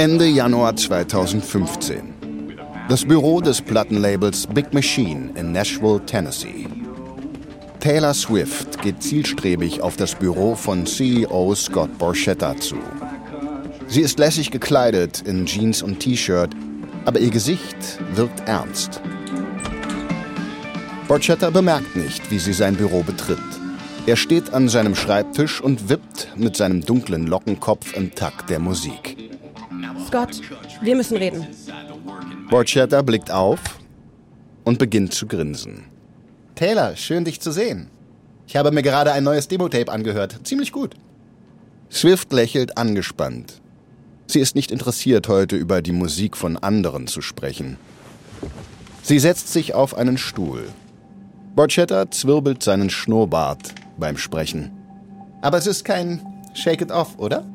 Ende Januar 2015. Das Büro des Plattenlabels Big Machine in Nashville, Tennessee. Taylor Swift geht zielstrebig auf das Büro von CEO Scott Borchetta zu. Sie ist lässig gekleidet in Jeans und T-Shirt, aber ihr Gesicht wirkt ernst. Borchetta bemerkt nicht, wie sie sein Büro betritt. Er steht an seinem Schreibtisch und wippt mit seinem dunklen Lockenkopf im Takt der Musik. Scott, wir müssen reden. Borchetta blickt auf und beginnt zu grinsen. Taylor, schön dich zu sehen. Ich habe mir gerade ein neues Demo-Tape angehört. Ziemlich gut. Swift lächelt angespannt. Sie ist nicht interessiert, heute über die Musik von anderen zu sprechen. Sie setzt sich auf einen Stuhl. Borchetta zwirbelt seinen Schnurrbart beim Sprechen. Aber es ist kein Shake It Off, oder?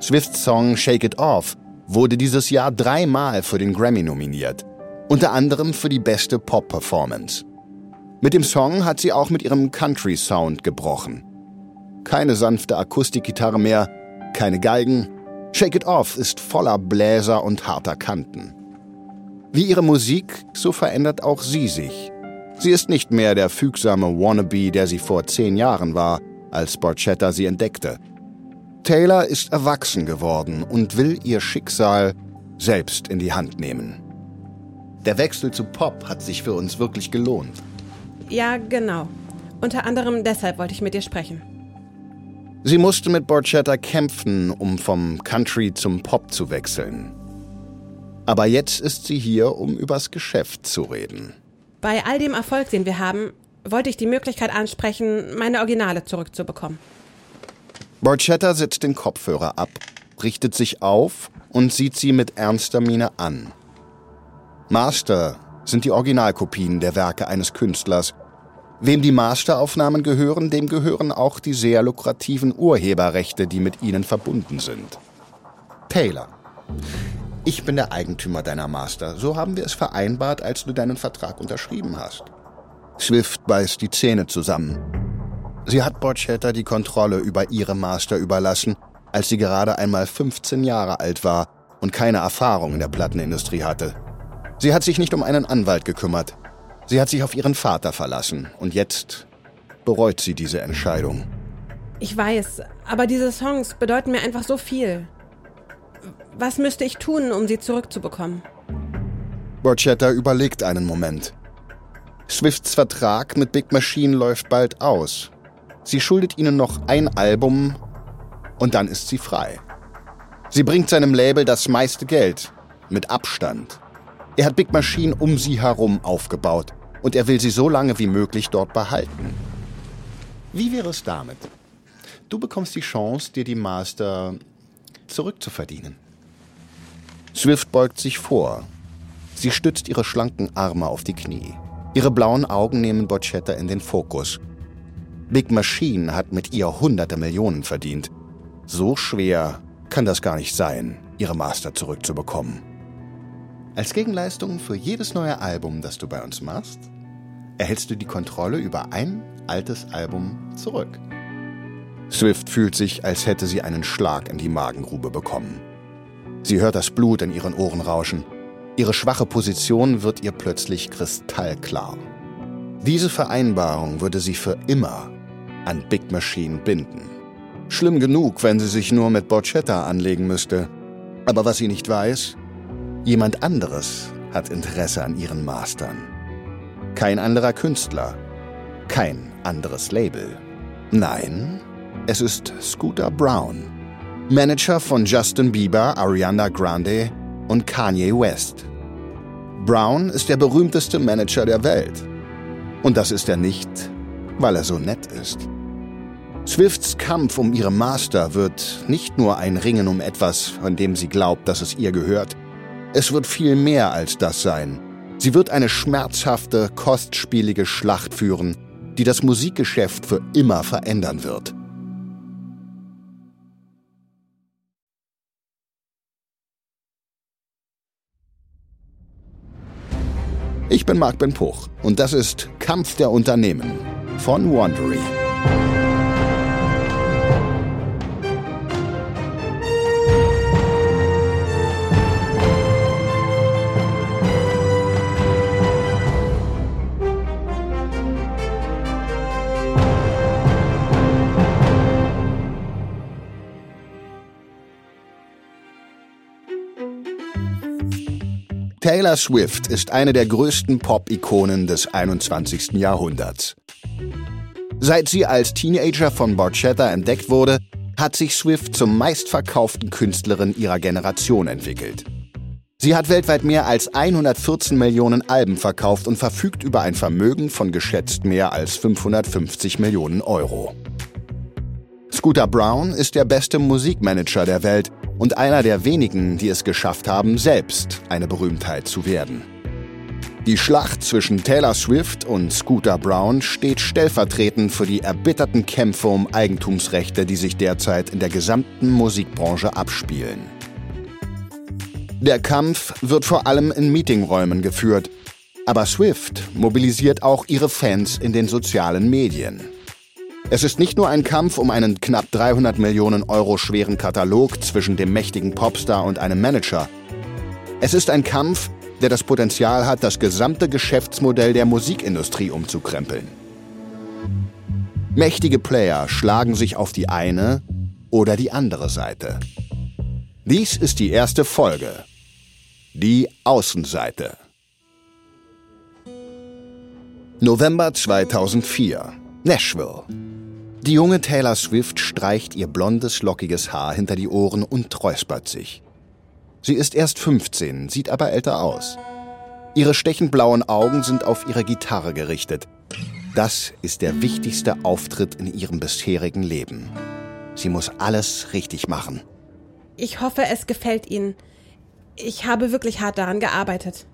Swifts Song Shake It Off wurde dieses Jahr dreimal für den Grammy nominiert, unter anderem für die beste Pop-Performance. Mit dem Song hat sie auch mit ihrem Country-Sound gebrochen. Keine sanfte Akustikgitarre mehr, keine Geigen. Shake It Off ist voller Bläser und harter Kanten. Wie ihre Musik, so verändert auch sie sich. Sie ist nicht mehr der fügsame Wannabe, der sie vor zehn Jahren war, als Borchetta sie entdeckte. Taylor ist erwachsen geworden und will ihr Schicksal selbst in die Hand nehmen. Der Wechsel zu Pop hat sich für uns wirklich gelohnt. Ja, genau. Unter anderem deshalb wollte ich mit dir sprechen. Sie musste mit Borchetta kämpfen, um vom Country zum Pop zu wechseln. Aber jetzt ist sie hier, um übers Geschäft zu reden. Bei all dem Erfolg, den wir haben, wollte ich die Möglichkeit ansprechen, meine Originale zurückzubekommen. Borchetta setzt den Kopfhörer ab, richtet sich auf und sieht sie mit ernster Miene an. Master sind die Originalkopien der Werke eines Künstlers. Wem die Masteraufnahmen gehören, dem gehören auch die sehr lukrativen Urheberrechte, die mit ihnen verbunden sind. Taylor, ich bin der Eigentümer deiner Master. So haben wir es vereinbart, als du deinen Vertrag unterschrieben hast. Swift beißt die Zähne zusammen. Sie hat Borchetta die Kontrolle über ihre Master überlassen, als sie gerade einmal 15 Jahre alt war und keine Erfahrung in der Plattenindustrie hatte. Sie hat sich nicht um einen Anwalt gekümmert. Sie hat sich auf ihren Vater verlassen und jetzt bereut sie diese Entscheidung. Ich weiß, aber diese Songs bedeuten mir einfach so viel. Was müsste ich tun, um sie zurückzubekommen? Borchetta überlegt einen Moment. Swifts Vertrag mit Big Machine läuft bald aus. Sie schuldet ihnen noch ein Album und dann ist sie frei. Sie bringt seinem Label das meiste Geld, mit Abstand. Er hat Big Machine um sie herum aufgebaut und er will sie so lange wie möglich dort behalten. Wie wäre es damit? Du bekommst die Chance, dir die Master zurückzuverdienen. Swift beugt sich vor. Sie stützt ihre schlanken Arme auf die Knie. Ihre blauen Augen nehmen Borchetta in den Fokus. Big Machine hat mit ihr hunderte Millionen verdient. So schwer kann das gar nicht sein, ihre Master zurückzubekommen. Als Gegenleistung für jedes neue Album, das du bei uns machst, erhältst du die Kontrolle über ein altes Album zurück. Swift fühlt sich, als hätte sie einen Schlag in die Magengrube bekommen. Sie hört das Blut in ihren Ohren rauschen. Ihre schwache Position wird ihr plötzlich kristallklar. Diese Vereinbarung würde sie für immer an Big Machine binden. Schlimm genug, wenn sie sich nur mit Borchetta anlegen müsste. Aber was sie nicht weiß, jemand anderes hat Interesse an ihren Mastern. Kein anderer Künstler, kein anderes Label. Nein, es ist Scooter Brown. Manager von Justin Bieber, Ariana Grande und Kanye West. Brown ist der berühmteste Manager der Welt. Und das ist er nicht, weil er so nett ist. Swifts Kampf um ihre Master wird nicht nur ein Ringen um etwas, von dem sie glaubt, dass es ihr gehört. Es wird viel mehr als das sein. Sie wird eine schmerzhafte, kostspielige Schlacht führen, die das Musikgeschäft für immer verändern wird. Ich bin Marc Ben Puch und das ist Kampf der Unternehmen von Wandery. Taylor Swift ist eine der größten Pop-Ikonen des 21. Jahrhunderts. Seit sie als Teenager von Borchetta entdeckt wurde, hat sich Swift zum meistverkauften Künstlerin ihrer Generation entwickelt. Sie hat weltweit mehr als 114 Millionen Alben verkauft und verfügt über ein Vermögen von geschätzt mehr als 550 Millionen Euro. Scooter Brown ist der beste Musikmanager der Welt und einer der wenigen, die es geschafft haben, selbst eine Berühmtheit zu werden. Die Schlacht zwischen Taylor Swift und Scooter Brown steht stellvertretend für die erbitterten Kämpfe um Eigentumsrechte, die sich derzeit in der gesamten Musikbranche abspielen. Der Kampf wird vor allem in Meetingräumen geführt, aber Swift mobilisiert auch ihre Fans in den sozialen Medien. Es ist nicht nur ein Kampf um einen knapp 300 Millionen Euro schweren Katalog zwischen dem mächtigen Popstar und einem Manager. Es ist ein Kampf, der das Potenzial hat, das gesamte Geschäftsmodell der Musikindustrie umzukrempeln. Mächtige Player schlagen sich auf die eine oder die andere Seite. Dies ist die erste Folge. Die Außenseite. November 2004. Nashville. Die junge Taylor Swift streicht ihr blondes, lockiges Haar hinter die Ohren und räuspert sich. Sie ist erst 15, sieht aber älter aus. Ihre stechend blauen Augen sind auf ihre Gitarre gerichtet. Das ist der wichtigste Auftritt in ihrem bisherigen Leben. Sie muss alles richtig machen. Ich hoffe, es gefällt Ihnen. Ich habe wirklich hart daran gearbeitet.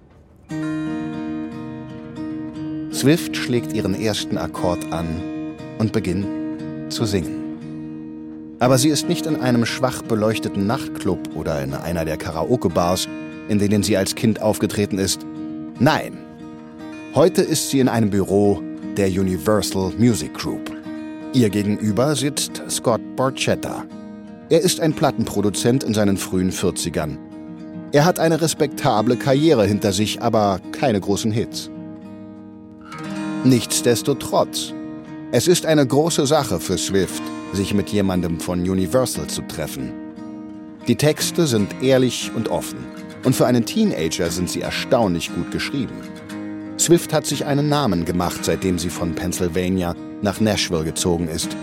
Swift schlägt ihren ersten Akkord an und beginnt zu singen. Aber sie ist nicht in einem schwach beleuchteten Nachtclub oder in einer der Karaoke-Bars, in denen sie als Kind aufgetreten ist. Nein, heute ist sie in einem Büro der Universal Music Group. Ihr gegenüber sitzt Scott Borchetta. Er ist ein Plattenproduzent in seinen frühen 40ern. Er hat eine respektable Karriere hinter sich, aber keine großen Hits. Nichtsdestotrotz es ist eine große Sache für Swift, sich mit jemandem von Universal zu treffen. Die Texte sind ehrlich und offen. Und für einen Teenager sind sie erstaunlich gut geschrieben. Swift hat sich einen Namen gemacht, seitdem sie von Pennsylvania nach Nashville gezogen ist.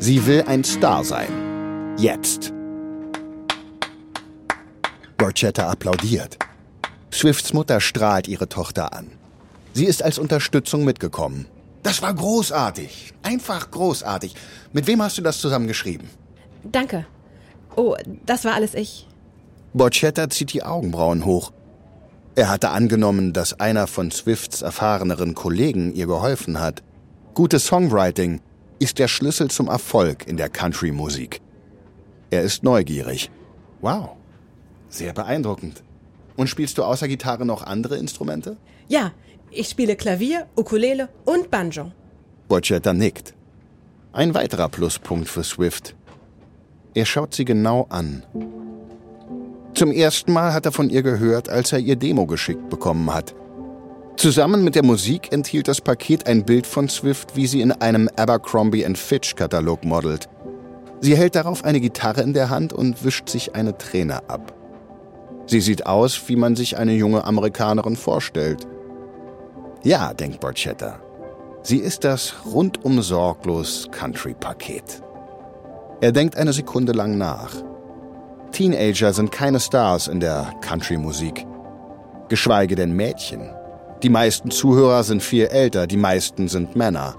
Sie will ein Star sein. Jetzt. Borchetta applaudiert. Swifts Mutter strahlt ihre Tochter an. Sie ist als Unterstützung mitgekommen das war großartig. Einfach großartig. Mit wem hast du das zusammen geschrieben? Danke. Oh, das war alles ich. Borchetta zieht die Augenbrauen hoch. Er hatte angenommen, dass einer von Swifts erfahreneren Kollegen ihr geholfen hat. Gutes Songwriting ist der Schlüssel zum Erfolg in der Country-Musik. Er ist neugierig. Wow, sehr beeindruckend. Und spielst du außer Gitarre noch andere Instrumente? Ja, ich spiele Klavier, Ukulele und Banjo. Borchetta nickt. Ein weiterer Pluspunkt für Swift. Er schaut sie genau an. Zum ersten Mal hat er von ihr gehört, als er ihr Demo geschickt bekommen hat. Zusammen mit der Musik enthielt das Paket ein Bild von Swift, wie sie in einem Abercrombie Fitch Katalog modelt. Sie hält darauf eine Gitarre in der Hand und wischt sich eine Träne ab. Sie sieht aus, wie man sich eine junge Amerikanerin vorstellt. Ja, denkt Borchetta. Sie ist das rundum sorglos Country-Paket. Er denkt eine Sekunde lang nach. Teenager sind keine Stars in der Country-Musik. Geschweige denn Mädchen. Die meisten Zuhörer sind viel älter, die meisten sind Männer.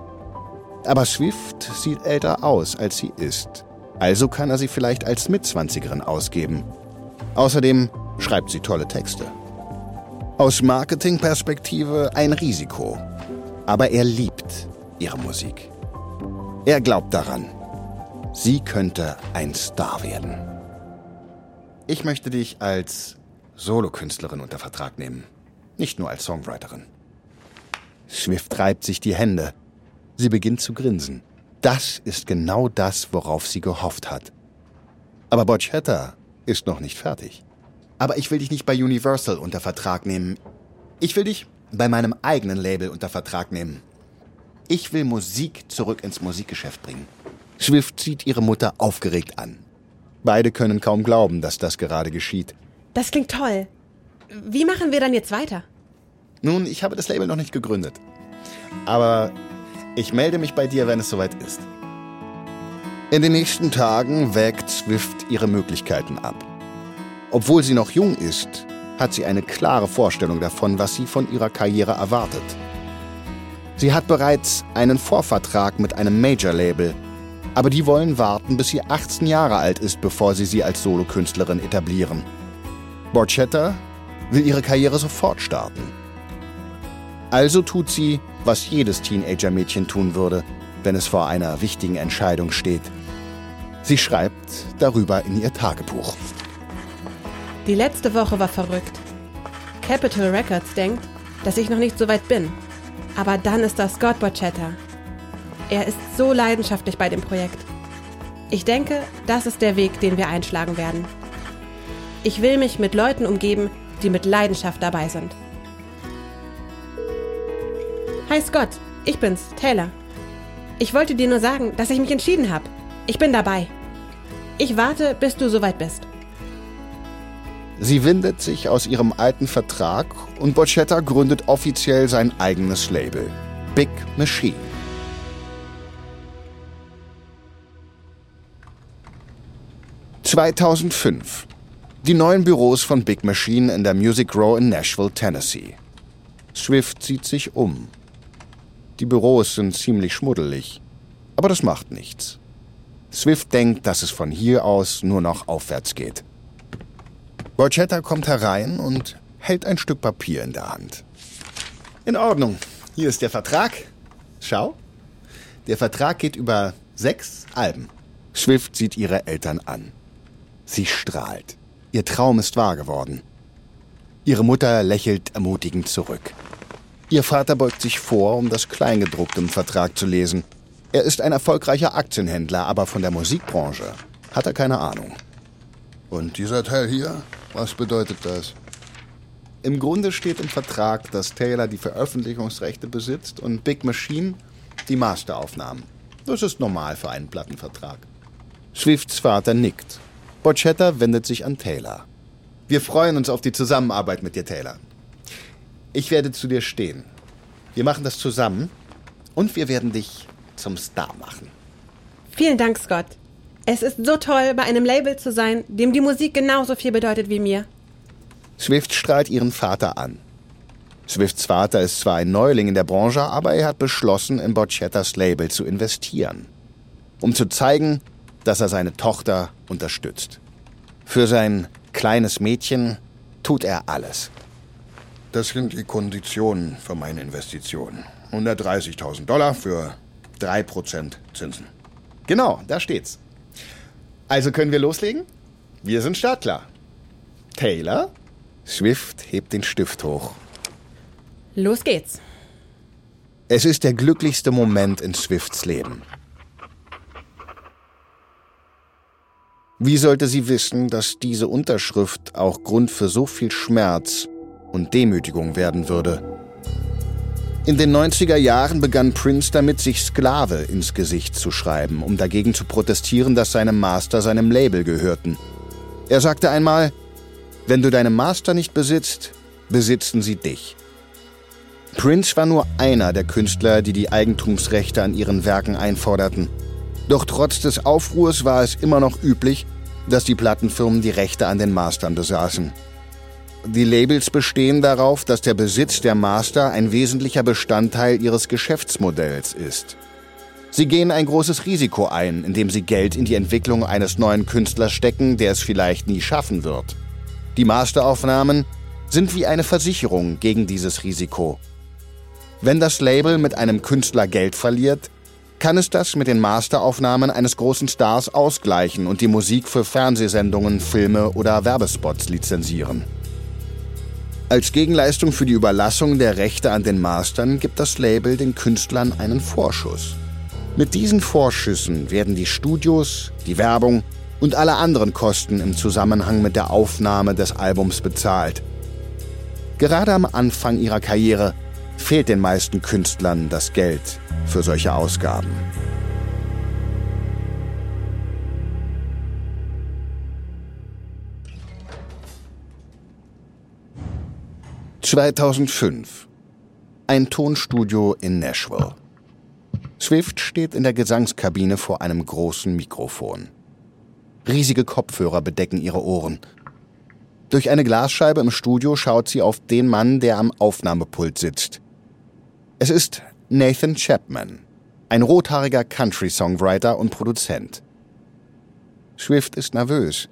Aber Swift sieht älter aus, als sie ist. Also kann er sie vielleicht als Mitzwanzigerin ausgeben. Außerdem schreibt sie tolle Texte. Aus Marketingperspektive ein Risiko. Aber er liebt ihre Musik. Er glaubt daran. Sie könnte ein Star werden. Ich möchte dich als Solokünstlerin unter Vertrag nehmen, nicht nur als Songwriterin. Swift reibt sich die Hände. Sie beginnt zu grinsen. Das ist genau das, worauf sie gehofft hat. Aber Borchetta ist noch nicht fertig. Aber ich will dich nicht bei Universal unter Vertrag nehmen. Ich will dich bei meinem eigenen Label unter Vertrag nehmen. Ich will Musik zurück ins Musikgeschäft bringen. Swift sieht ihre Mutter aufgeregt an. Beide können kaum glauben, dass das gerade geschieht. Das klingt toll. Wie machen wir dann jetzt weiter? Nun, ich habe das Label noch nicht gegründet. Aber ich melde mich bei dir, wenn es soweit ist. In den nächsten Tagen wägt Swift ihre Möglichkeiten ab. Obwohl sie noch jung ist, hat sie eine klare Vorstellung davon, was sie von ihrer Karriere erwartet. Sie hat bereits einen Vorvertrag mit einem Major-Label, aber die wollen warten, bis sie 18 Jahre alt ist, bevor sie sie als Solokünstlerin etablieren. Borchetta will ihre Karriere sofort starten. Also tut sie, was jedes Teenager-Mädchen tun würde, wenn es vor einer wichtigen Entscheidung steht. Sie schreibt darüber in ihr Tagebuch. Die letzte Woche war verrückt. Capitol Records denkt, dass ich noch nicht so weit bin. Aber dann ist da Scott Borchetta. Er ist so leidenschaftlich bei dem Projekt. Ich denke, das ist der Weg, den wir einschlagen werden. Ich will mich mit Leuten umgeben, die mit Leidenschaft dabei sind. Hi Scott, ich bin's, Taylor. Ich wollte dir nur sagen, dass ich mich entschieden habe. Ich bin dabei. Ich warte, bis du soweit bist. Sie windet sich aus ihrem alten Vertrag und Borchetta gründet offiziell sein eigenes Label, Big Machine. (2005) Die neuen Büros von Big Machine in der Music Row in Nashville, Tennessee. Swift sieht sich um. Die Büros sind ziemlich schmuddelig, aber das macht nichts. Swift denkt, dass es von hier aus nur noch aufwärts geht. Borchetta kommt herein und hält ein Stück Papier in der Hand. In Ordnung. Hier ist der Vertrag. Schau. Der Vertrag geht über sechs Alben. Swift sieht ihre Eltern an. Sie strahlt. Ihr Traum ist wahr geworden. Ihre Mutter lächelt ermutigend zurück. Ihr Vater beugt sich vor, um das Kleingedruckte im Vertrag zu lesen. Er ist ein erfolgreicher Aktienhändler, aber von der Musikbranche hat er keine Ahnung. Und dieser Teil hier? Was bedeutet das? Im Grunde steht im Vertrag, dass Taylor die Veröffentlichungsrechte besitzt und Big Machine die Masteraufnahmen. Das ist normal für einen Plattenvertrag. Swifts Vater nickt. Borchetta wendet sich an Taylor. Wir freuen uns auf die Zusammenarbeit mit dir, Taylor. Ich werde zu dir stehen. Wir machen das zusammen und wir werden dich zum Star machen. Vielen Dank, Scott. Es ist so toll, bei einem Label zu sein, dem die Musik genauso viel bedeutet wie mir. Swift strahlt ihren Vater an. Swifts Vater ist zwar ein Neuling in der Branche, aber er hat beschlossen, in Borchettas Label zu investieren, um zu zeigen, dass er seine Tochter unterstützt. Für sein kleines Mädchen tut er alles. Das sind die Konditionen für meine Investition. 130.000 Dollar für 3% Zinsen. Genau, da steht's. Also können wir loslegen? Wir sind startklar. Taylor? Swift hebt den Stift hoch. Los geht's. Es ist der glücklichste Moment in Swifts Leben. Wie sollte sie wissen, dass diese Unterschrift auch Grund für so viel Schmerz und Demütigung werden würde? In den 90er Jahren begann Prince damit, sich Sklave ins Gesicht zu schreiben, um dagegen zu protestieren, dass seine Master seinem Label gehörten. Er sagte einmal, wenn du deine Master nicht besitzt, besitzen sie dich. Prince war nur einer der Künstler, die die Eigentumsrechte an ihren Werken einforderten. Doch trotz des Aufruhrs war es immer noch üblich, dass die Plattenfirmen die Rechte an den Mastern besaßen. Die Labels bestehen darauf, dass der Besitz der Master ein wesentlicher Bestandteil ihres Geschäftsmodells ist. Sie gehen ein großes Risiko ein, indem sie Geld in die Entwicklung eines neuen Künstlers stecken, der es vielleicht nie schaffen wird. Die Masteraufnahmen sind wie eine Versicherung gegen dieses Risiko. Wenn das Label mit einem Künstler Geld verliert, kann es das mit den Masteraufnahmen eines großen Stars ausgleichen und die Musik für Fernsehsendungen, Filme oder Werbespots lizenzieren. Als Gegenleistung für die Überlassung der Rechte an den Mastern gibt das Label den Künstlern einen Vorschuss. Mit diesen Vorschüssen werden die Studios, die Werbung und alle anderen Kosten im Zusammenhang mit der Aufnahme des Albums bezahlt. Gerade am Anfang ihrer Karriere fehlt den meisten Künstlern das Geld für solche Ausgaben. 2005. Ein Tonstudio in Nashville. Swift steht in der Gesangskabine vor einem großen Mikrofon. Riesige Kopfhörer bedecken ihre Ohren. Durch eine Glasscheibe im Studio schaut sie auf den Mann, der am Aufnahmepult sitzt. Es ist Nathan Chapman, ein rothaariger Country-Songwriter und Produzent. Swift ist nervös,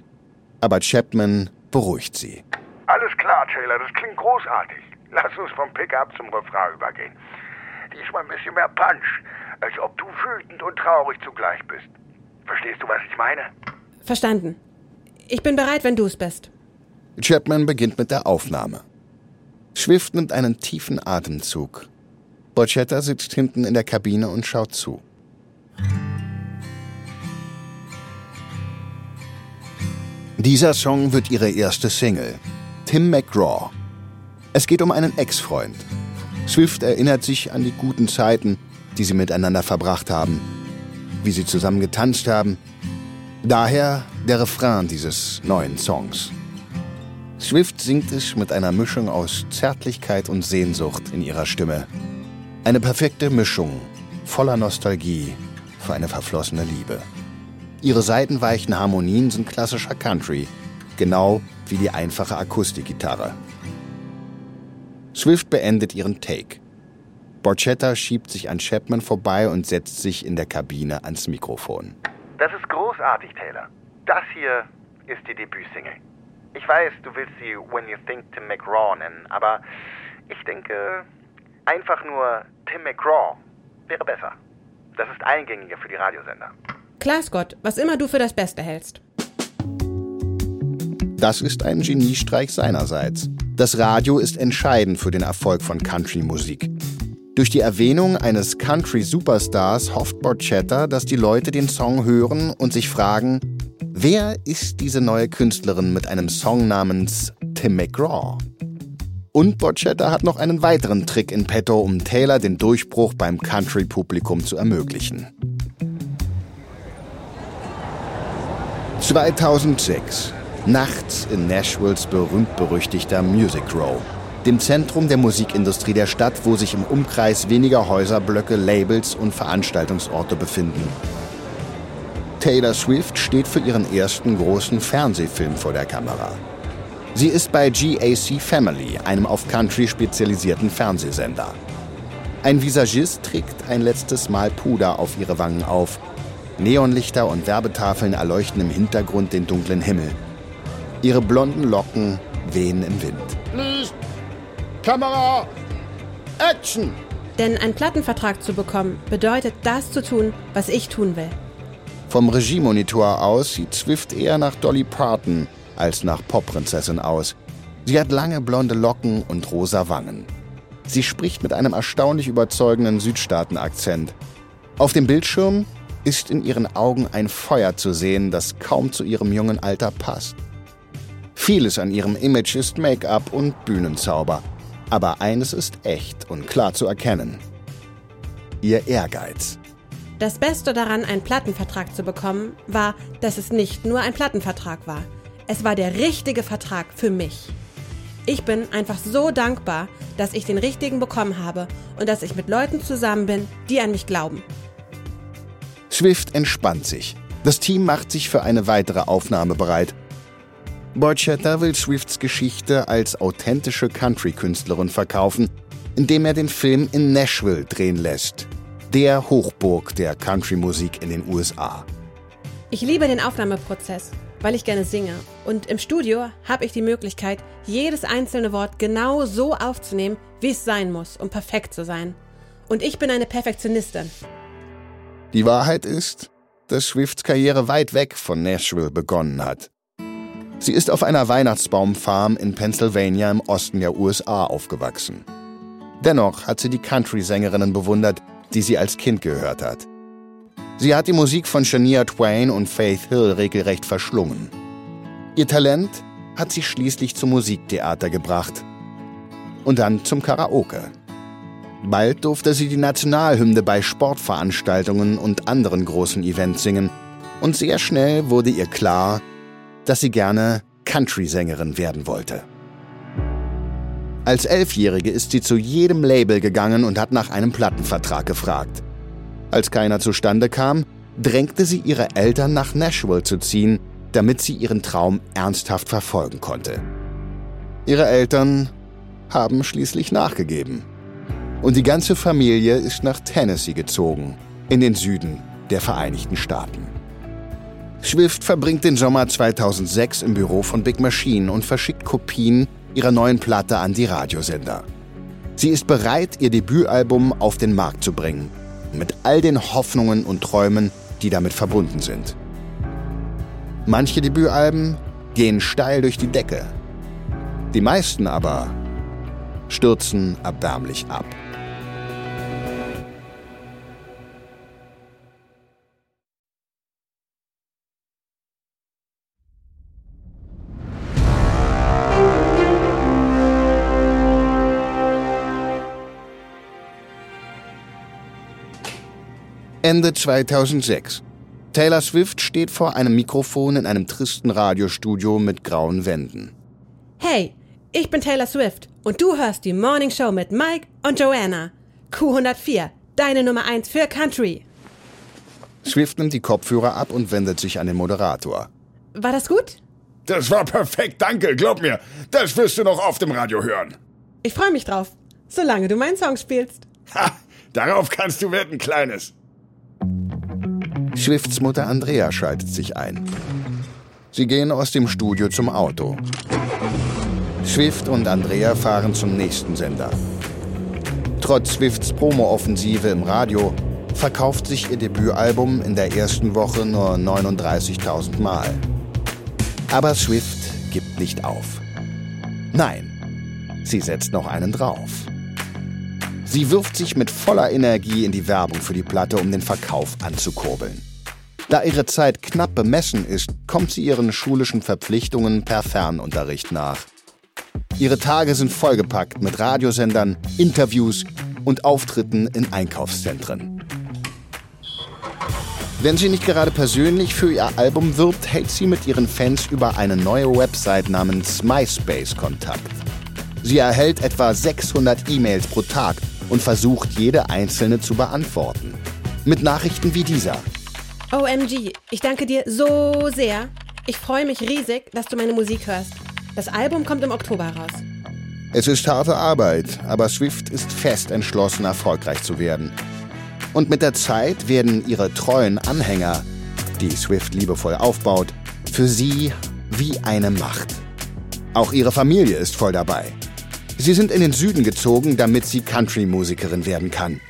aber Chapman beruhigt sie. Alles klar, Taylor, das klingt großartig. Lass uns vom Pickup zum Refrain übergehen. Diesmal ein bisschen mehr Punch, als ob du wütend und traurig zugleich bist. Verstehst du, was ich meine? Verstanden. Ich bin bereit, wenn du es bist. Chapman beginnt mit der Aufnahme. Swift nimmt einen tiefen Atemzug. Borchetta sitzt hinten in der Kabine und schaut zu. Dieser Song wird ihre erste Single. Tim McGraw. Es geht um einen Ex-Freund. Swift erinnert sich an die guten Zeiten, die sie miteinander verbracht haben, wie sie zusammen getanzt haben. Daher der Refrain dieses neuen Songs. Swift singt es mit einer Mischung aus Zärtlichkeit und Sehnsucht in ihrer Stimme. Eine perfekte Mischung voller Nostalgie für eine verflossene Liebe. Ihre seitenweichen Harmonien sind klassischer Country, genau wie die einfache Akustikgitarre. Swift beendet ihren Take. Borchetta schiebt sich an Chapman vorbei und setzt sich in der Kabine ans Mikrofon. Das ist großartig, Taylor. Das hier ist die Debütsingle. Ich weiß, du willst sie When You Think Tim McGraw nennen, aber ich denke, einfach nur Tim McGraw wäre besser. Das ist eingängiger für die Radiosender. Klar, Scott, was immer du für das Beste hältst. Das ist ein Geniestreich seinerseits. Das Radio ist entscheidend für den Erfolg von Country-Musik. Durch die Erwähnung eines Country-Superstars hofft Borchetta, dass die Leute den Song hören und sich fragen, wer ist diese neue Künstlerin mit einem Song namens Tim McGraw? Und Borchetta hat noch einen weiteren Trick in petto, um Taylor den Durchbruch beim Country-Publikum zu ermöglichen. 2006. Nachts in Nashvilles berühmt-berüchtigter Music Row, dem Zentrum der Musikindustrie der Stadt, wo sich im Umkreis weniger Häuserblöcke, Labels und Veranstaltungsorte befinden. Taylor Swift steht für ihren ersten großen Fernsehfilm vor der Kamera. Sie ist bei GAC Family, einem auf Country spezialisierten Fernsehsender. Ein Visagist trägt ein letztes Mal Puder auf ihre Wangen auf. Neonlichter und Werbetafeln erleuchten im Hintergrund den dunklen Himmel. Ihre blonden Locken wehen im Wind. Licht, Kamera, Action! Denn einen Plattenvertrag zu bekommen, bedeutet das zu tun, was ich tun will. Vom Regiemonitor aus sieht Swift eher nach Dolly Parton als nach Popprinzessin aus. Sie hat lange blonde Locken und rosa Wangen. Sie spricht mit einem erstaunlich überzeugenden Südstaaten-Akzent. Auf dem Bildschirm ist in ihren Augen ein Feuer zu sehen, das kaum zu ihrem jungen Alter passt. Vieles an ihrem Image ist Make-up und Bühnenzauber. Aber eines ist echt und klar zu erkennen. Ihr Ehrgeiz. Das Beste daran, einen Plattenvertrag zu bekommen, war, dass es nicht nur ein Plattenvertrag war. Es war der richtige Vertrag für mich. Ich bin einfach so dankbar, dass ich den richtigen bekommen habe und dass ich mit Leuten zusammen bin, die an mich glauben. Swift entspannt sich. Das Team macht sich für eine weitere Aufnahme bereit. Borchetta will Swifts Geschichte als authentische Country-Künstlerin verkaufen, indem er den Film in Nashville drehen lässt. Der Hochburg der Country-Musik in den USA. Ich liebe den Aufnahmeprozess, weil ich gerne singe. Und im Studio habe ich die Möglichkeit, jedes einzelne Wort genau so aufzunehmen, wie es sein muss, um perfekt zu sein. Und ich bin eine Perfektionistin. Die Wahrheit ist, dass Swifts Karriere weit weg von Nashville begonnen hat. Sie ist auf einer Weihnachtsbaumfarm in Pennsylvania im Osten der USA aufgewachsen. Dennoch hat sie die Country-Sängerinnen bewundert, die sie als Kind gehört hat. Sie hat die Musik von Shania Twain und Faith Hill regelrecht verschlungen. Ihr Talent hat sie schließlich zum Musiktheater gebracht und dann zum Karaoke. Bald durfte sie die Nationalhymne bei Sportveranstaltungen und anderen großen Events singen und sehr schnell wurde ihr klar, dass sie gerne Country-Sängerin werden wollte. Als Elfjährige ist sie zu jedem Label gegangen und hat nach einem Plattenvertrag gefragt. Als keiner zustande kam, drängte sie ihre Eltern nach Nashville zu ziehen, damit sie ihren Traum ernsthaft verfolgen konnte. Ihre Eltern haben schließlich nachgegeben. Und die ganze Familie ist nach Tennessee gezogen, in den Süden der Vereinigten Staaten. Swift verbringt den Sommer 2006 im Büro von Big Machine und verschickt Kopien ihrer neuen Platte an die Radiosender. Sie ist bereit, ihr Debütalbum auf den Markt zu bringen, mit all den Hoffnungen und Träumen, die damit verbunden sind. Manche Debütalben gehen steil durch die Decke. Die meisten aber stürzen erbärmlich ab. Ende 2006. Taylor Swift steht vor einem Mikrofon in einem tristen Radiostudio mit grauen Wänden. Hey, ich bin Taylor Swift und du hörst die Morning Show mit Mike und Joanna. Q104, deine Nummer 1 für Country. Swift nimmt die Kopfhörer ab und wendet sich an den Moderator. War das gut? Das war perfekt, danke, glaub mir. Das wirst du noch auf dem Radio hören. Ich freue mich drauf, solange du meinen Song spielst. Ha, darauf kannst du wetten, Kleines. Swifts Mutter Andrea schaltet sich ein. Sie gehen aus dem Studio zum Auto. Swift und Andrea fahren zum nächsten Sender. Trotz Swifts Promo-Offensive im Radio verkauft sich ihr Debütalbum in der ersten Woche nur 39.000 Mal. Aber Swift gibt nicht auf. Nein, sie setzt noch einen drauf. Sie wirft sich mit voller Energie in die Werbung für die Platte, um den Verkauf anzukurbeln. Da ihre Zeit knapp bemessen ist, kommt sie ihren schulischen Verpflichtungen per Fernunterricht nach. Ihre Tage sind vollgepackt mit Radiosendern, Interviews und Auftritten in Einkaufszentren. Wenn sie nicht gerade persönlich für ihr Album wirbt, hält sie mit ihren Fans über eine neue Website namens MySpace Kontakt. Sie erhält etwa 600 E-Mails pro Tag und versucht jede einzelne zu beantworten. Mit Nachrichten wie dieser. OMG, ich danke dir so sehr. Ich freue mich riesig, dass du meine Musik hörst. Das Album kommt im Oktober raus. Es ist harte Arbeit, aber Swift ist fest entschlossen, erfolgreich zu werden. Und mit der Zeit werden ihre treuen Anhänger, die Swift liebevoll aufbaut, für sie wie eine Macht. Auch ihre Familie ist voll dabei. Sie sind in den Süden gezogen, damit sie Country-Musikerin werden kann.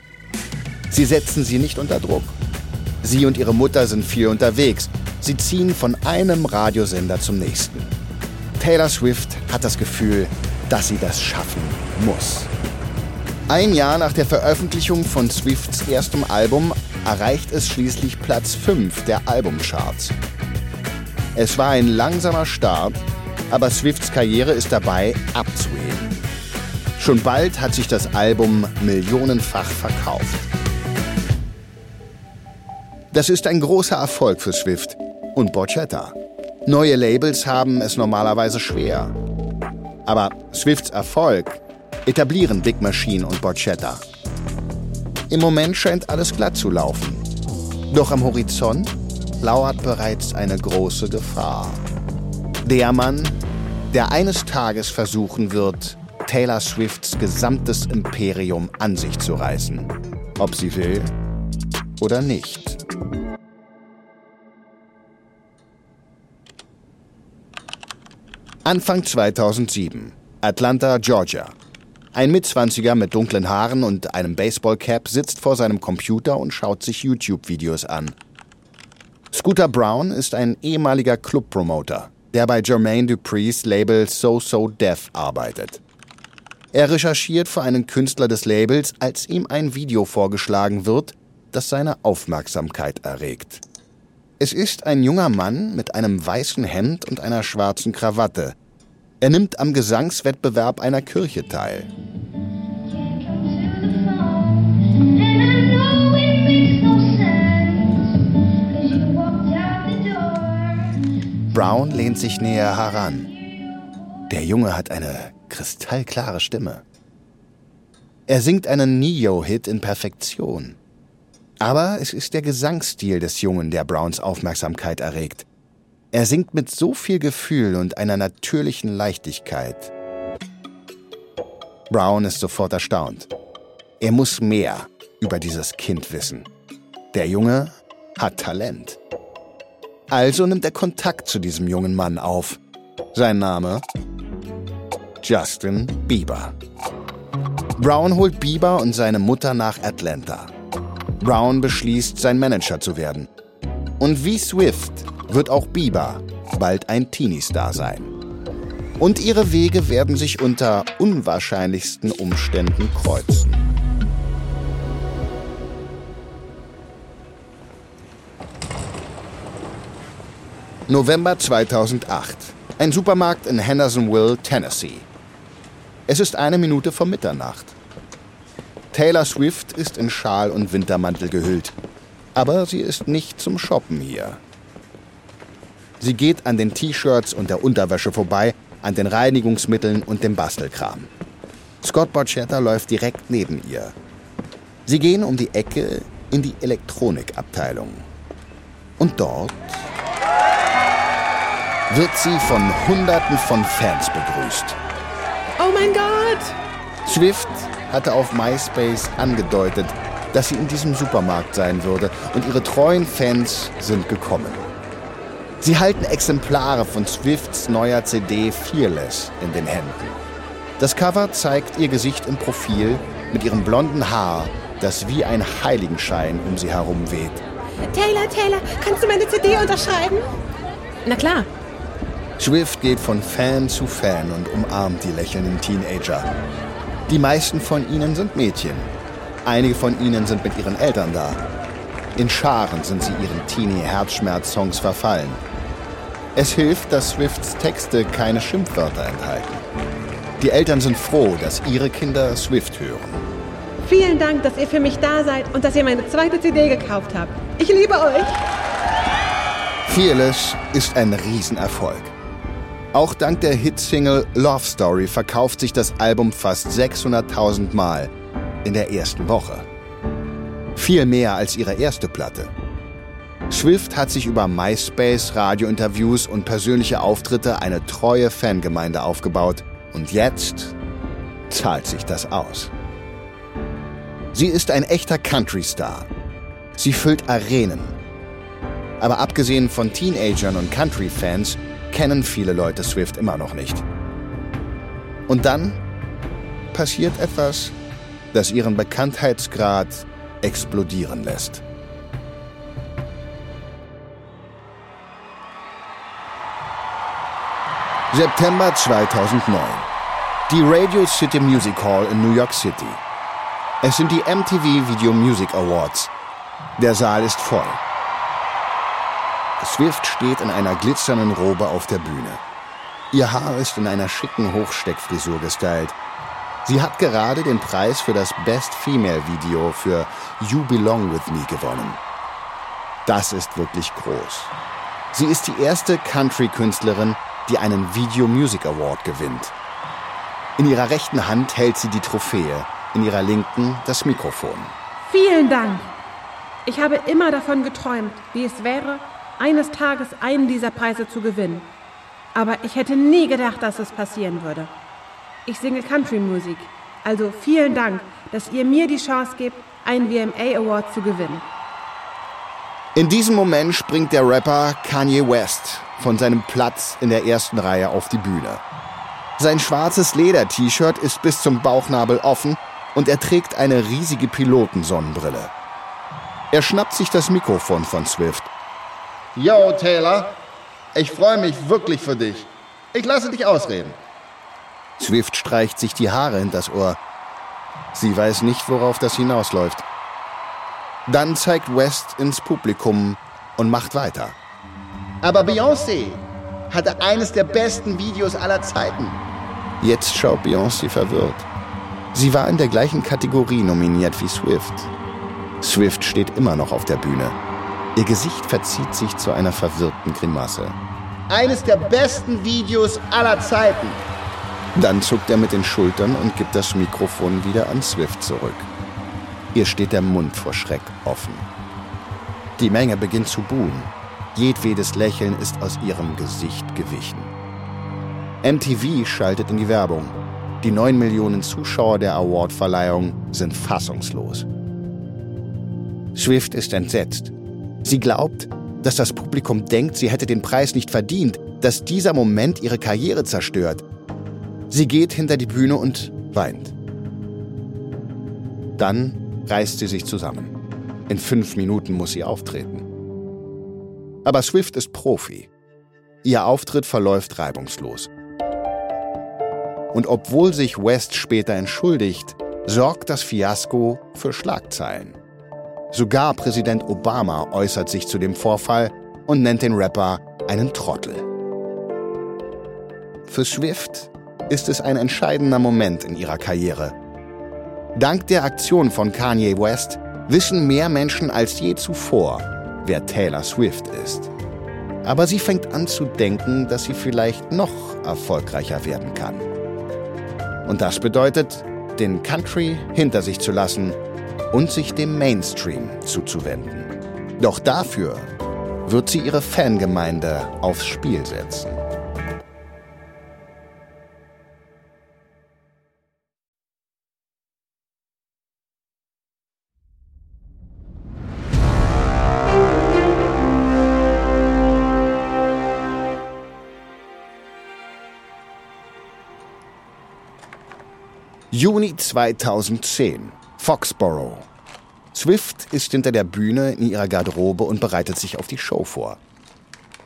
Sie setzen sie nicht unter Druck. Sie und ihre Mutter sind viel unterwegs. Sie ziehen von einem Radiosender zum nächsten. Taylor Swift hat das Gefühl, dass sie das schaffen muss. Ein Jahr nach der Veröffentlichung von Swifts erstem Album erreicht es schließlich Platz 5 der Albumcharts. Es war ein langsamer Start, aber Swifts Karriere ist dabei abzuheben. Schon bald hat sich das Album millionenfach verkauft. Das ist ein großer Erfolg für Swift und Borchetta. Neue Labels haben es normalerweise schwer. Aber Swifts Erfolg etablieren Big Machine und Borchetta. Im Moment scheint alles glatt zu laufen. Doch am Horizont lauert bereits eine große Gefahr. Der Mann, der eines Tages versuchen wird, Taylor Swifts gesamtes Imperium an sich zu reißen. Ob sie will oder nicht. Anfang 2007. Atlanta, Georgia. Ein Mitzwanziger mit dunklen Haaren und einem Baseballcap sitzt vor seinem Computer und schaut sich YouTube-Videos an. Scooter Brown ist ein ehemaliger Club-Promoter, der bei Jermaine Duprees Label So So Deaf arbeitet. Er recherchiert für einen Künstler des Labels, als ihm ein Video vorgeschlagen wird, das seine Aufmerksamkeit erregt. Es ist ein junger Mann mit einem weißen Hemd und einer schwarzen Krawatte. Er nimmt am Gesangswettbewerb einer Kirche teil. Brown lehnt sich näher heran. Der Junge hat eine kristallklare Stimme. Er singt einen Neo-Hit in Perfektion. Aber es ist der Gesangsstil des Jungen, der Browns Aufmerksamkeit erregt. Er singt mit so viel Gefühl und einer natürlichen Leichtigkeit. Brown ist sofort erstaunt. Er muss mehr über dieses Kind wissen. Der Junge hat Talent. Also nimmt er Kontakt zu diesem jungen Mann auf. Sein Name? Justin Bieber. Brown holt Bieber und seine Mutter nach Atlanta. Brown beschließt, sein Manager zu werden. Und wie Swift wird auch Bieber bald ein Teenie-Star sein. Und ihre Wege werden sich unter unwahrscheinlichsten Umständen kreuzen. November 2008. Ein Supermarkt in Hendersonville, Tennessee. Es ist eine Minute vor Mitternacht. Taylor Swift ist in Schal und Wintermantel gehüllt. Aber sie ist nicht zum Shoppen hier. Sie geht an den T-Shirts und der Unterwäsche vorbei, an den Reinigungsmitteln und dem Bastelkram. Scott Borchetta läuft direkt neben ihr. Sie gehen um die Ecke in die Elektronikabteilung. Und dort wird sie von Hunderten von Fans begrüßt. Oh mein Gott! Swift hatte auf MySpace angedeutet, dass sie in diesem Supermarkt sein würde und ihre treuen Fans sind gekommen. Sie halten Exemplare von Swifts neuer CD Fearless in den Händen. Das Cover zeigt ihr Gesicht im Profil mit ihrem blonden Haar, das wie ein Heiligenschein um sie herum weht. Taylor, Taylor, kannst du meine CD unterschreiben? Na klar. Swift geht von Fan zu Fan und umarmt die lächelnden Teenager. Die meisten von ihnen sind Mädchen. Einige von ihnen sind mit ihren Eltern da. In Scharen sind sie ihren Teenie-Herzschmerz-Songs verfallen. Es hilft, dass Swifts Texte keine Schimpfwörter enthalten. Die Eltern sind froh, dass ihre Kinder Swift hören. Vielen Dank, dass ihr für mich da seid und dass ihr meine zweite CD gekauft habt. Ich liebe euch. Fearless ist ein Riesenerfolg. Auch dank der Hitsingle Love Story verkauft sich das Album fast 600.000 Mal in der ersten Woche. Viel mehr als ihre erste Platte. Swift hat sich über MySpace, Radiointerviews und persönliche Auftritte eine treue Fangemeinde aufgebaut. Und jetzt zahlt sich das aus. Sie ist ein echter Country-Star. Sie füllt Arenen. Aber abgesehen von Teenagern und Country-Fans kennen viele Leute Swift immer noch nicht. Und dann passiert etwas, das ihren Bekanntheitsgrad explodieren lässt. September 2009. Die Radio City Music Hall in New York City. Es sind die MTV Video Music Awards. Der Saal ist voll. Swift steht in einer glitzernden Robe auf der Bühne. Ihr Haar ist in einer schicken Hochsteckfrisur gestylt. Sie hat gerade den Preis für das Best Female Video für You Belong With Me gewonnen. Das ist wirklich groß. Sie ist die erste Country-Künstlerin, die einen Video Music Award gewinnt. In ihrer rechten Hand hält sie die Trophäe, in ihrer linken das Mikrofon. Vielen Dank. Ich habe immer davon geträumt, wie es wäre, eines Tages einen dieser Preise zu gewinnen. Aber ich hätte nie gedacht, dass es passieren würde. Ich singe Country-Musik. Also vielen Dank, dass ihr mir die Chance gebt, einen VMA Award zu gewinnen. In diesem Moment springt der Rapper Kanye West von seinem Platz in der ersten Reihe auf die Bühne. Sein schwarzes Leder-T-Shirt ist bis zum Bauchnabel offen und er trägt eine riesige Pilotensonnenbrille. Er schnappt sich das Mikrofon von Swift. Yo, Taylor, ich freue mich wirklich für dich. Ich lasse dich ausreden. Swift streicht sich die Haare hinters Ohr. Sie weiß nicht, worauf das hinausläuft. Dann zeigt West ins Publikum und macht weiter. Aber Beyoncé hatte eines der besten Videos aller Zeiten. Jetzt schaut Beyoncé verwirrt. Sie war in der gleichen Kategorie nominiert wie Swift. Swift steht immer noch auf der Bühne. Ihr Gesicht verzieht sich zu einer verwirrten Grimasse. Eines der besten Videos aller Zeiten. Dann zuckt er mit den Schultern und gibt das Mikrofon wieder an Swift zurück. Ihr steht der Mund vor Schreck offen. Die Menge beginnt zu buhen. Jedwedes Lächeln ist aus ihrem Gesicht gewichen. MTV schaltet in die Werbung. Die neun Millionen Zuschauer der Awardverleihung sind fassungslos. Swift ist entsetzt. Sie glaubt, dass das Publikum denkt, sie hätte den Preis nicht verdient, dass dieser Moment ihre Karriere zerstört. Sie geht hinter die Bühne und weint. Dann reißt sie sich zusammen. In fünf Minuten muss sie auftreten. Aber Swift ist Profi. Ihr Auftritt verläuft reibungslos. Und obwohl sich West später entschuldigt, sorgt das Fiasko für Schlagzeilen. Sogar Präsident Obama äußert sich zu dem Vorfall und nennt den Rapper einen Trottel. Für Swift ist es ein entscheidender Moment in ihrer Karriere. Dank der Aktion von Kanye West wissen mehr Menschen als je zuvor, wer Taylor Swift ist. Aber sie fängt an zu denken, dass sie vielleicht noch erfolgreicher werden kann. Und das bedeutet, den Country hinter sich zu lassen und sich dem Mainstream zuzuwenden. Doch dafür wird sie ihre Fangemeinde aufs Spiel setzen. Juni 2010. Foxborough. Swift ist hinter der Bühne in ihrer Garderobe und bereitet sich auf die Show vor.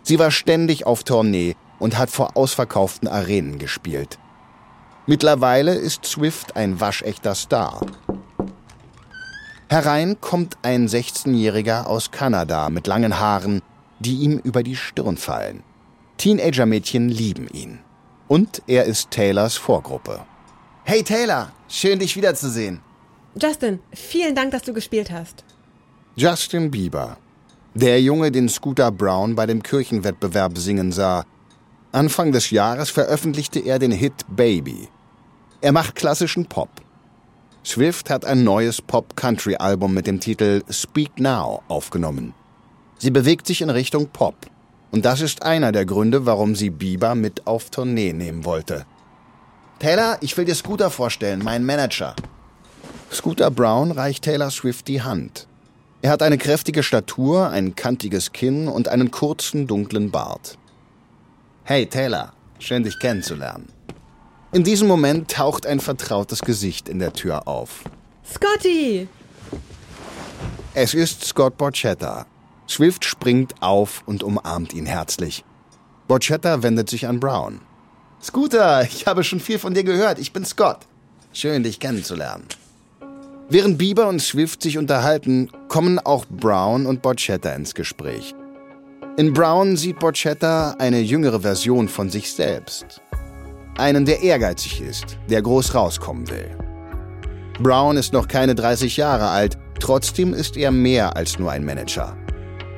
Sie war ständig auf Tournee und hat vor ausverkauften Arenen gespielt. Mittlerweile ist Swift ein waschechter Star. Herein kommt ein 16-Jähriger aus Kanada mit langen Haaren, die ihm über die Stirn fallen. Teenager-Mädchen lieben ihn. Und er ist Taylors Vorgruppe. Hey Taylor, schön dich wiederzusehen. Justin, vielen Dank, dass du gespielt hast. Justin Bieber. Der Junge, den Scooter Brown bei dem Kirchenwettbewerb singen sah. Anfang des Jahres veröffentlichte er den Hit Baby. Er macht klassischen Pop. Swift hat ein neues Pop-Country-Album mit dem Titel Speak Now aufgenommen. Sie bewegt sich in Richtung Pop. Und das ist einer der Gründe, warum sie Bieber mit auf Tournee nehmen wollte. Taylor, ich will dir Scooter vorstellen, meinen Manager. Scooter Brown reicht Taylor Swift die Hand. Er hat eine kräftige Statur, ein kantiges Kinn und einen kurzen, dunklen Bart. Hey Taylor, schön dich kennenzulernen. In diesem Moment taucht ein vertrautes Gesicht in der Tür auf. Scotty! Es ist Scott Borchetta. Swift springt auf und umarmt ihn herzlich. Borchetta wendet sich an Brown. Scooter, ich habe schon viel von dir gehört. Ich bin Scott. Schön, dich kennenzulernen. Während Bieber und Swift sich unterhalten, kommen auch Brown und Borchetta ins Gespräch. In Brown sieht Borchetta eine jüngere Version von sich selbst. Einen, der ehrgeizig ist, der groß rauskommen will. Brown ist noch keine 30 Jahre alt, trotzdem ist er mehr als nur ein Manager.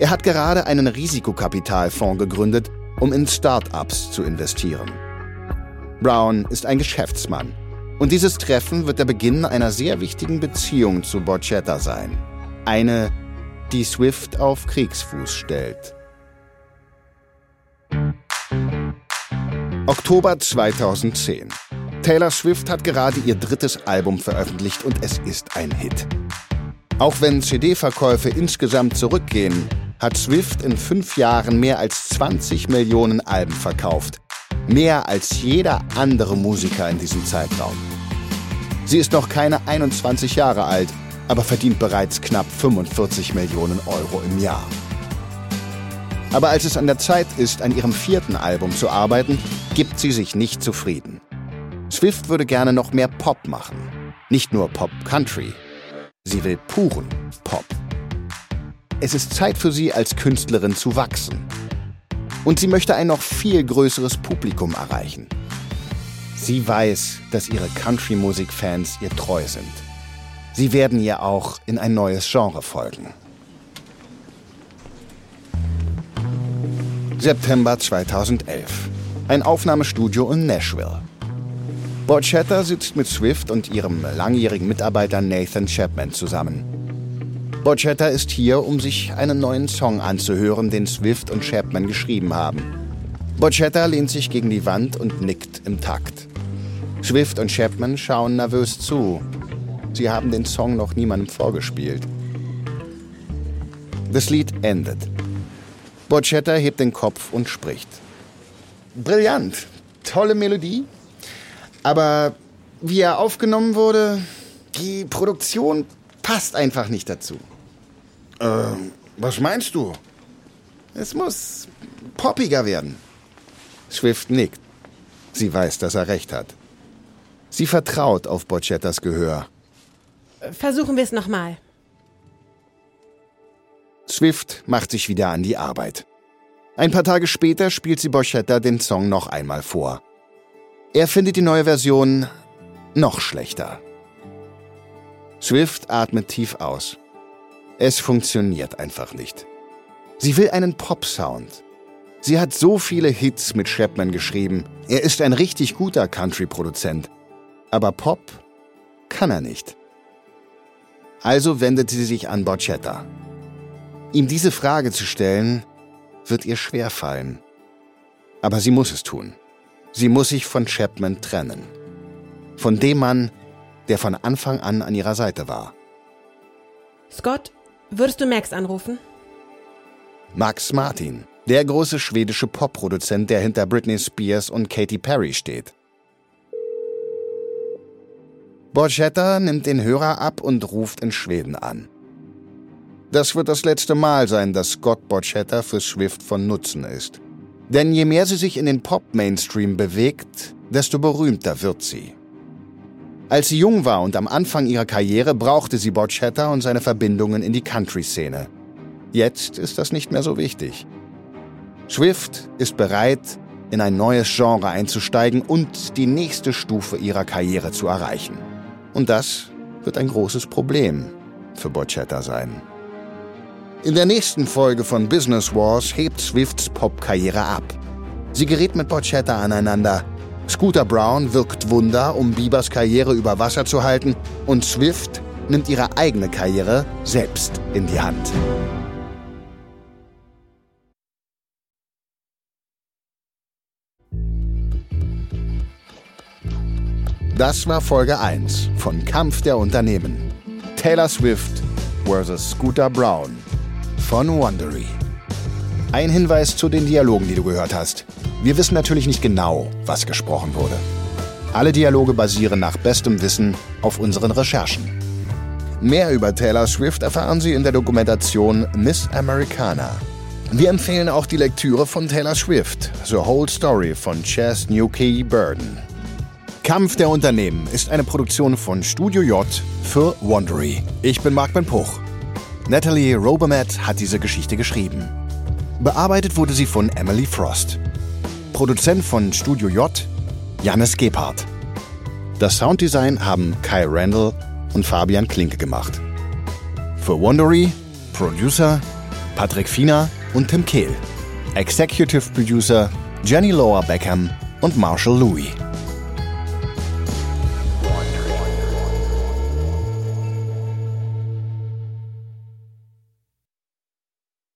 Er hat gerade einen Risikokapitalfonds gegründet, um in Start-ups zu investieren. Brown ist ein Geschäftsmann. Und dieses Treffen wird der Beginn einer sehr wichtigen Beziehung zu Borchetta sein. Eine, die Swift auf Kriegsfuß stellt. Oktober 2010. Taylor Swift hat gerade ihr drittes Album veröffentlicht und es ist ein Hit. Auch wenn CD-Verkäufe insgesamt zurückgehen, hat Swift in fünf Jahren mehr als 20 Millionen Alben verkauft. Mehr als jeder andere Musiker in diesem Zeitraum. Sie ist noch keine 21 Jahre alt, aber verdient bereits knapp 45 Millionen Euro im Jahr. Aber als es an der Zeit ist, an ihrem vierten Album zu arbeiten, gibt sie sich nicht zufrieden. Swift würde gerne noch mehr Pop machen. Nicht nur Pop-Country. Sie will puren Pop. Es ist Zeit für sie, als Künstlerin zu wachsen. Und sie möchte ein noch viel größeres Publikum erreichen. Sie weiß, dass ihre Country-Musik-Fans ihr treu sind. Sie werden ihr auch in ein neues Genre folgen. September 2011. Ein Aufnahmestudio in Nashville. Borchetta sitzt mit Swift und ihrem langjährigen Mitarbeiter Nathan Chapman zusammen. Borchetta ist hier, um sich einen neuen Song anzuhören, den Swift und Chapman geschrieben haben. Borchetta lehnt sich gegen die Wand und nickt im Takt. Swift und Chapman schauen nervös zu. Sie haben den Song noch niemandem vorgespielt. Das Lied endet. Borchetta hebt den Kopf und spricht. Brillant. Tolle Melodie. Aber wie er aufgenommen wurde, die Produktion passt einfach nicht dazu. Äh, was meinst du? Es muss poppiger werden. Swift nickt. Sie weiß, dass er recht hat. Sie vertraut auf Borchettas Gehör. Versuchen wir es nochmal. Swift macht sich wieder an die Arbeit. Ein paar Tage später spielt sie Borchetta den Song noch einmal vor. Er findet die neue Version noch schlechter. Swift atmet tief aus. Es funktioniert einfach nicht. Sie will einen Pop-Sound. Sie hat so viele Hits mit Chapman geschrieben. Er ist ein richtig guter Country-Produzent. Aber Pop kann er nicht. Also wendet sie sich an Borchetta. Ihm diese Frage zu stellen, wird ihr schwerfallen. Aber sie muss es tun. Sie muss sich von Chapman trennen. Von dem Mann, der von Anfang an an ihrer Seite war. Scott, würdest du Max anrufen? Max Martin, der große schwedische Popproduzent, der hinter Britney Spears und Katy Perry steht. Borchetta nimmt den Hörer ab und ruft in Schweden an. Das wird das letzte Mal sein, dass Scott Borchetta für Swift von Nutzen ist. Denn je mehr sie sich in den Pop-Mainstream bewegt, desto berühmter wird sie. Als sie jung war und am Anfang ihrer Karriere, brauchte sie Borchetta und seine Verbindungen in die Country-Szene. Jetzt ist das nicht mehr so wichtig. Swift ist bereit, in ein neues Genre einzusteigen und die nächste Stufe ihrer Karriere zu erreichen. Und das wird ein großes Problem für Borchetta sein. In der nächsten Folge von Business Wars hebt Swifts Popkarriere ab. Sie gerät mit Borchetta aneinander. Scooter Brown wirkt Wunder, um Biebers Karriere über Wasser zu halten, und Swift nimmt ihre eigene Karriere selbst in die Hand. Das war Folge 1 von Kampf der Unternehmen. Taylor Swift vs. Scooter Brown von Wondery. Ein Hinweis zu den Dialogen, die du gehört hast. Wir wissen natürlich nicht genau, was gesprochen wurde. Alle Dialoge basieren nach bestem Wissen auf unseren Recherchen. Mehr über Taylor Swift erfahren Sie in der Dokumentation Miss Americana. Wir empfehlen auch die Lektüre von Taylor Swift, The Whole Story von Chas Newkey Burden. Kampf der Unternehmen ist eine Produktion von Studio J für Wondery. Ich bin Marc Ben Puch. Natalie Robermatt hat diese Geschichte geschrieben. Bearbeitet wurde sie von Emily Frost. Produzent von Studio J, Jannis Gebhardt. Das Sounddesign haben Kai Randall und Fabian Klinke gemacht. Für Wondery, Producer Patrick Fiener und Tim Kehl. Executive Producer Jenny Lower Beckham und Marshall Louis.